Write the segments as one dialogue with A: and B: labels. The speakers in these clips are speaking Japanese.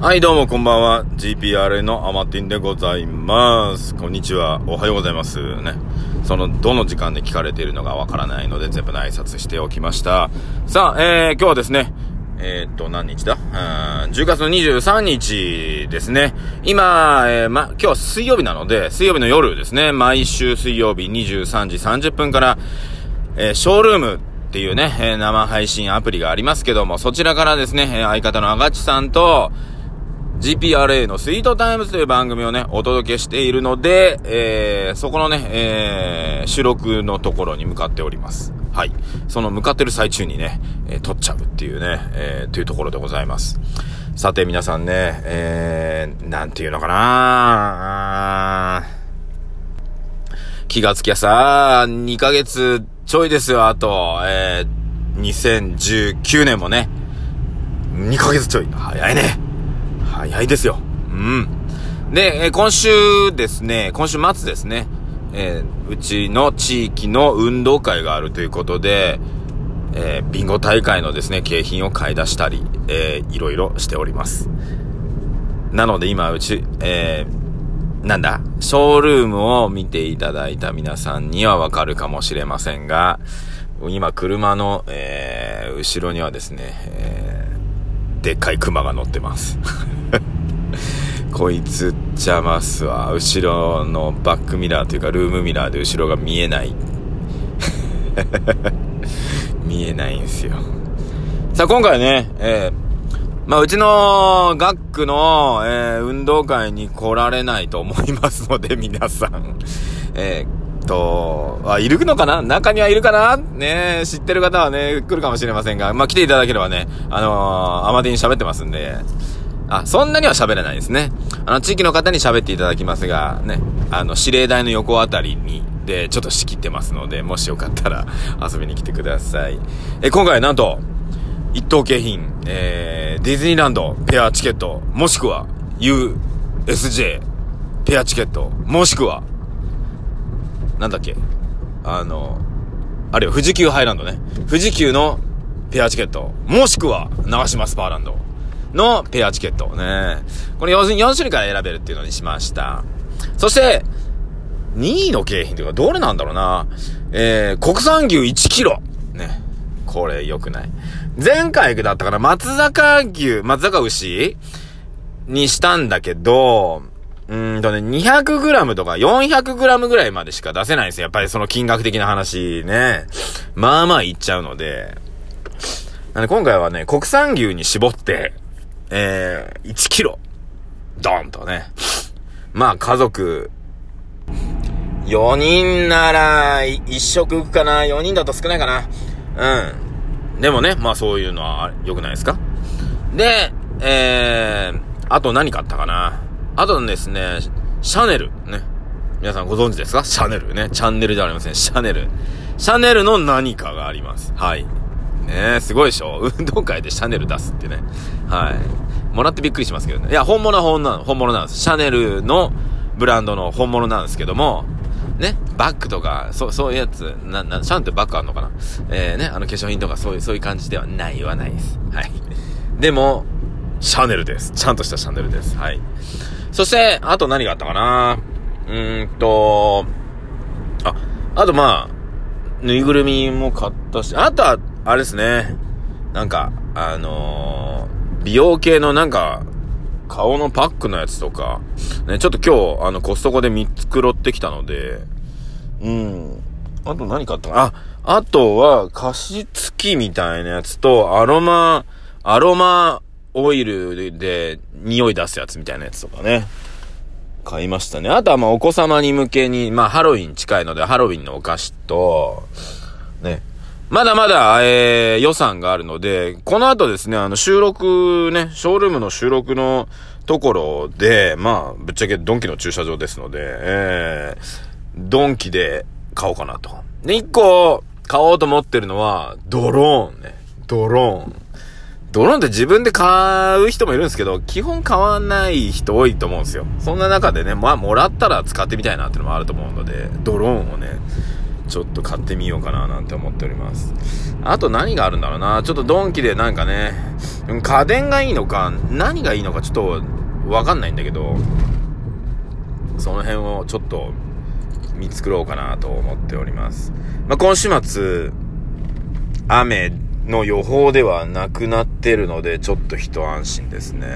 A: はい、どうもこんばんは。GPRA のアマティンでございます。こんにちは。おはようございます。ね。その、どの時間で聞かれているのかわからないので、全部の挨拶しておきました。さあ、えー、今日はですね、えー、っと、何日だ？うん ?10 月の23日ですね。今、えー、ま、今日は水曜日なので、水曜日の夜ですね。毎週水曜日23時30分から、えー、ショールームっていうね、えー生配信アプリがありますけども、そちらからですね、え相方のあがちさんと、GPRA のスイートタイムズという番組をね、お届けしているので、えー、そこのね、えー、収録のところに向かっております。はい。その向かってる最中にね、えー撮っちゃうっていうね、えー、というところでございます。さて皆さんね、えー、なんていうのかな気がつきゃさ、2ヶ月ちょいですよ、あと、えー、2019年もね、2ヶ月ちょい。早いね。早いですよ。うん。で、え今週ですね、今週末ですね、えーうちの地域の運動会があるということで、えービンゴ大会のですね、景品を買い出したり、えーいろいろしております。なので今、うち、えーなんだ、ショールームを見ていただいた皆さんにはわかるかもしれませんが、今、車の、えー後ろにはですね、えーでっかいクマが乗ってます。こいつ邪魔っすわ。後ろのバックミラーというかルームミラーで後ろが見えない。見えないんすよ。さあ今回ね、えーまあうちの学区の、えー運動会に来られないと思いますので皆さん。えーと、あ、いるのかな？中にはいるかな？ね知ってる方はね、来るかもしれませんが、まあ来ていただければね、あのー、アマディに喋ってますんで、あ、そんなには喋れないですね。あの、地域の方に喋っていただきますが、ね、あの、指令台の横あたりに、で、ちょっと仕切ってますので、もしよかったら遊びに来てください。え、今回なんと、一等景品、えー、ディズニーランドペアチケット、もしくは USJ ペアチケット、もしくは、なんだっけ？あの、あるよ、富士急ハイランドね。富士急のペアチケット、もしくは長島スパーランドのペアチケットね。これ 4, 種類から選べるっていうのにしました。そして、2位の景品というか、どれなんだろうな。えー、国産牛1キロ。ね。これ良くない。前回だったかな、松坂牛、松坂牛にしたんだけど、うんとね、200g とか 400g ぐらいまでしか出せないんですよ。やっぱりその金額的な話ね。まあまあいっちゃうので。なんで今回はね、国産牛に絞って、えー、1キロ、ドーンとね。まあ家族、4人なら、1食いくかな ?4 人だと少ないかなうん。でもね、まあそういうのは良くないですか？で、えー、あと何買ったかな？あとですね、シャネル、ね。皆さんご存知ですか？シャネルね。チャンネルではありません。シャネル。シャネルの何かがあります。はい。ねえ、すごいでしょ？運動会でシャネル出すってね。はい。もらってびっくりしますけどね。いや、本物は本物本物なんです。シャネルのブランドの本物なんですけども、ね、バッグとか、そう、そういうやつ、な、な、シャンってバッグあんのかな？えー、ね、あの化粧品とかそういう、そういう感じではないはないです。はい。でも、シャネルです。ちゃんとしたシャネルです。はい。そして、あと何があったかな？うーんと、あ、あとまあ、ぬいぐるみも買ったし、あとは、あれですね。なんか、あのー美容系のなんか、顔のパックのやつとか、ね、ちょっと今日、あの、コストコで3つ黒ってきたので、うん。あと何買ったかあ、あとは、加湿器みたいなやつと、アロマ、アロマオイルで匂い出すやつみたいなやつとかね。買いましたね。あとはまあお子様に向けに、まあハロウィン近いので、ハロウィンのお菓子と、ね。まだまだ、えー、予算があるので、この後ですね、あの収録ね、ショールームの収録のところで、まあ、ぶっちゃけドンキの駐車場ですので、えー、ドンキで買おうかなと。で、一個買おうと思ってるのは、ドローンね。ドローン。ドローンって自分で買う人もいるんですけど、基本買わない人多いと思うんですよ。そんな中でね、まあ、もらったら使ってみたいなっていうのもあると思うので、ドローンをね、ちょっと買ってみようかななんて思っております。あと何があるんだろうな。ちょっとドンキでなんかね、家電がいいのか、何がいいのかちょっとわかんないんだけど、その辺をちょっと見繕おうかなと思っております。まあ、今週末、雨の予報ではなくなってるので、ちょっと一安心ですね。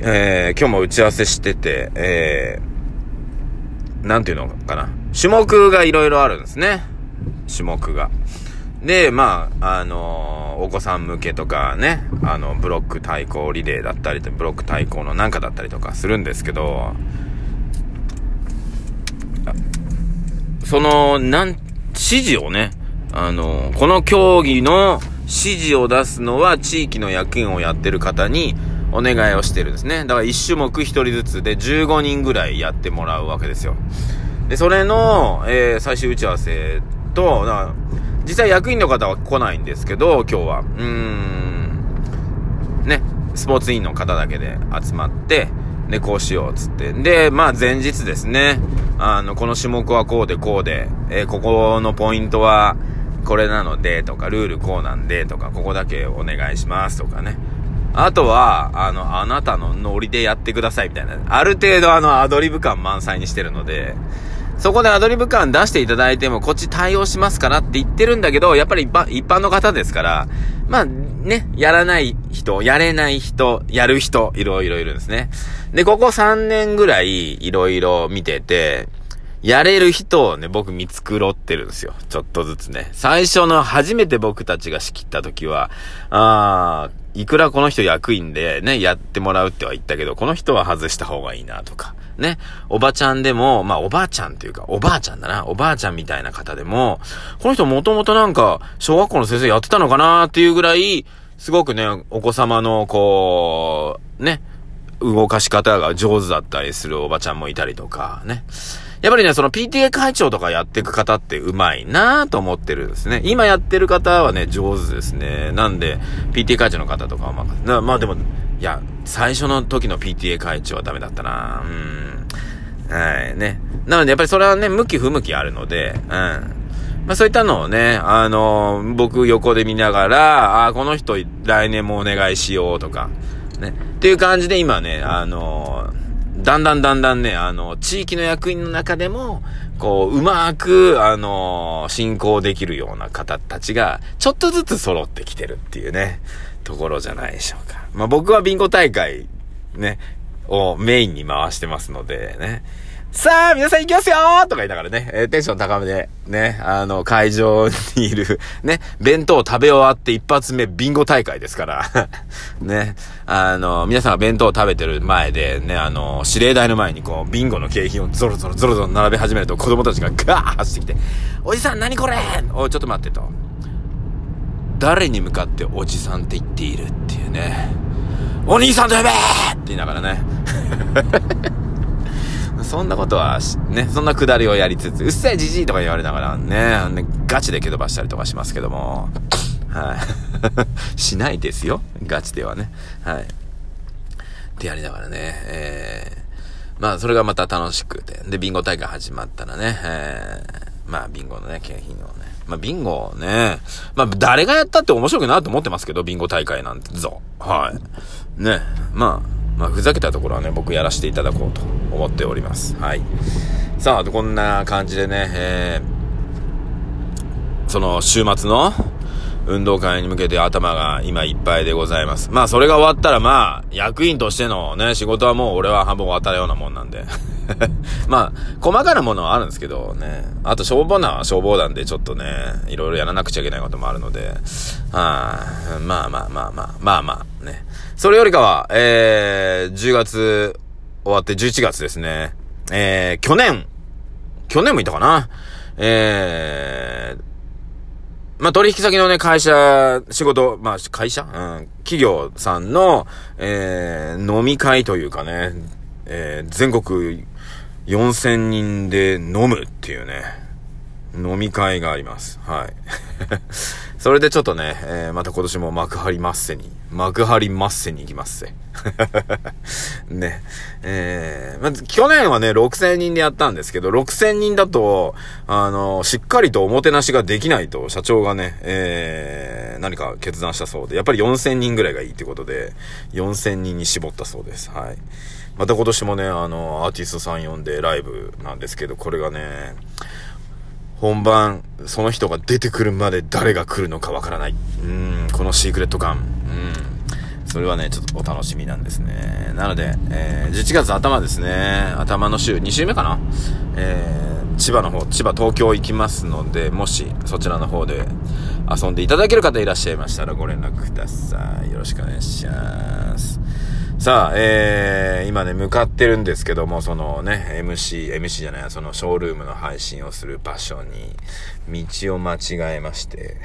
A: えー、今日も打ち合わせしてて、えー、なんていうのかな。種目がいろいろあるんですね。種目が。で、まあ、あのー、お子さん向けとかね、あの、ブロック対抗リレーだったり、ブロック対抗のなんかだったりとかするんですけど、その、なん、指示をね、あのー、この競技の指示を出すのは地域の役員をやってる方にお願いをしてるんですね。だから1種目1人ずつで15人ぐらいやってもらうわけですよ。で、それの、えー、最終打ち合わせと、だから実際役員の方は来ないんですけど、今日は。うーん、ね、スポーツ委員の方だけで集まって、で、こうしようっ、つって。で、まあ前日ですね、あの、この種目はこうでこうで、えー、ここのポイントはこれなので、とか、ルールこうなんで、とか、ここだけお願いします、とかね。あとは、あの、あなたのノリでやってくださいみたいな。ある程度あの、アドリブ感満載にしてるので、そこでアドリブ感出していただいても、こっち対応しますからって言ってるんだけど、やっぱり一般一般の方ですから、まあ、ね、やらない人、やれない人、やる人、いろいろいるんですね。で、ここ3年ぐらい、いろいろ見てて、やれる人をね、僕見繕ってるんですよ。ちょっとずつね。最初の初めて僕たちが仕切った時は、あー、いくらこの人役員でね、やってもらうっては言ったけど、この人は外した方がいいなとか。ね。おばちゃんでも、まあおばあちゃんっていうか、おばあちゃんだな。おばあちゃんみたいな方でも、この人もともとなんか、小学校の先生やってたのかなっていうぐらい、すごくね、お子様の、こう、ね、動かし方が上手だったりするおばちゃんもいたりとか、ね。やっぱりね、その PTA 会長とかやっていく方ってうまいなぁと思ってるんですね。今やってる方はね、上手ですね。なんで、PTA 会長の方とかはまあ、まあでも、いや、最初の時の PTA 会長はダメだったなうん。はい、ね。なので、やっぱりそれはね、向き不向きあるので、うん。まあそういったのをね、あのー、僕横で見ながら、あこの人来年もお願いしようとか、ね。っていう感じで今ね、あのーだんだんだんだんね、あの、地域の役員の中でも、こう、うまく、あの、進行できるような方たちが、ちょっとずつ揃ってきてるっていうね、ところじゃないでしょうか。まあ、僕はビンゴ大会、ね、をメインに回してますので、ね。さあ、皆さん行きますよとか言いながらね、えー、テンション高めで、ね、あの、会場にいる、ね、弁当食べ終わって一発目ビンゴ大会ですから、ね、あの、皆さんが弁当を食べてる前で、ね、あの、指令台の前にこう、ビンゴの景品をゾロゾロゾロゾロ並べ始めると子供たちがガー走ってきて、おじさん何これ？おい、ちょっと待ってと。誰に向かっておじさんって言っているっていうね。お兄さんと呼べって言いながらね。そんなことは、ね、そんなくだりをやりつつ、うっせえじじいとか言われながらね、ガチで蹴飛ばしたりとかしますけども、はい。しないですよ。ガチではね。はい。ってやりながらね、えー、まあ、それがまた楽しくて。で、ビンゴ大会始まったらね、えー、まあ、ビンゴのね、景品をね。まあ、ビンゴね、まあ、誰がやったって面白くなると思ってますけど、ビンゴ大会なんてぞ。はい。ね、まあ、まあ、ふざけたところはね、僕やらせていただこうと思っております。はい。さあ、こんな感じでね、えー、その週末の運動会に向けて頭が今いっぱいでございます。まあ、それが終わったらまあ、役員としてのね、仕事はもう俺は半分終わったようなもんなんで。まあ、細かなものはあるんですけどね。あと消防団は消防団でちょっとね、いろいろやらなくちゃいけないこともあるので、はあ、まあまあまあまあ、まあまあね。それよりかは、えー、10月終わって11月ですね。えー、去年、去年もいたかなえー、まあ、取引先のね、会社、仕事、まあ、会社？うん、企業さんの、えー、飲み会というかね、えー、全国4000人で飲むっていうね。飲み会があります。はい。それでちょっとね、えー、また今年も幕張マッセに、幕張マッセに行きますせ。ね。えー、まず、去年はね、6000人でやったんですけど、6000人だと、あの、しっかりとおもてなしができないと、社長がね、えー、何か決断したそうで、やっぱり4000人ぐらいがいいってことで、4000人に絞ったそうです。はい。また今年もね、あの、アーティストさん呼んでライブなんですけど、これがね、本番、その人が出てくるまで誰が来るのかわからない。うん、このシークレット感。うん。それはね、ちょっとお楽しみなんですね。なので、えー、11月頭ですね。頭の週、2週目かなえー、千葉の方、千葉、東京行きますので、もしそちらの方で遊んでいただける方いらっしゃいましたらご連絡ください。よろしくお願いします。さあ、えー、今ね、向かってるんですけども、そのね、MC、MC じゃない、そのショールームの配信をする場所に、道を間違えまして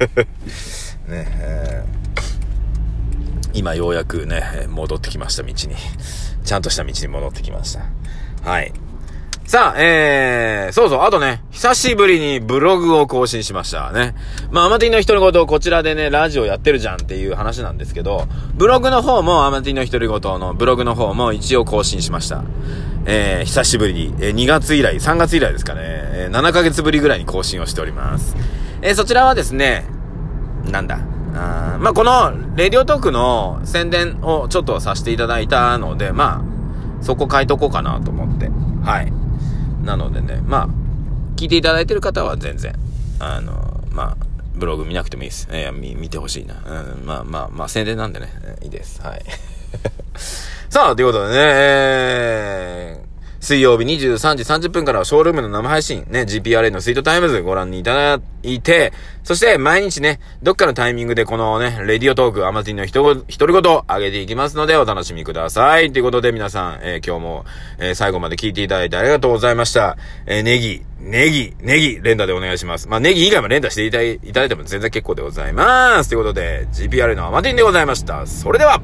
A: ね、えー、今ようやくね、戻ってきました、道に。ちゃんとした道に戻ってきました。はい。さあ、えー、そうそう、あとね、久しぶりにブログを更新しましたね。まあ、アマティの独り言、こちらでね、ラジオやってるじゃんっていう話なんですけど、ブログの方も、アマティの独り言のブログの方も一応更新しました。えー、久しぶりに、えー、2月以来、3月以来ですかね、えー、7ヶ月ぶりぐらいに更新をしております。えー、そちらはですね、なんだ、あまあ、この、レディオトークの宣伝をちょっとさせていただいたので、まあ、そこ書いとこうかなと思って、はい。なのでね、まあ、聞いていただいてる方は全然、あの、まあ、ブログ見なくてもいいです。えー、見、てほしいな。うん、まあまあまあ、宣伝なんでね、いいです。はい。さあ、ということでね、えー、水曜日23時30分からはショールームの生配信、ね、GPRA のスイートタイムズご覧にいただいて、そして毎日ね、どっかのタイミングでこのね、レディオトーク、アマティンの独り言上げていきますのでお楽しみください。ということで皆さん、えー、今日も、えー、最後まで聞いていただいてありがとうございました。えー、ネギ、ネギ、ネギ、連打でお願いします。まあ、ネギ以外も連打していただいても全然結構でございます。ということで、GPRA のアマティンでございました。それでは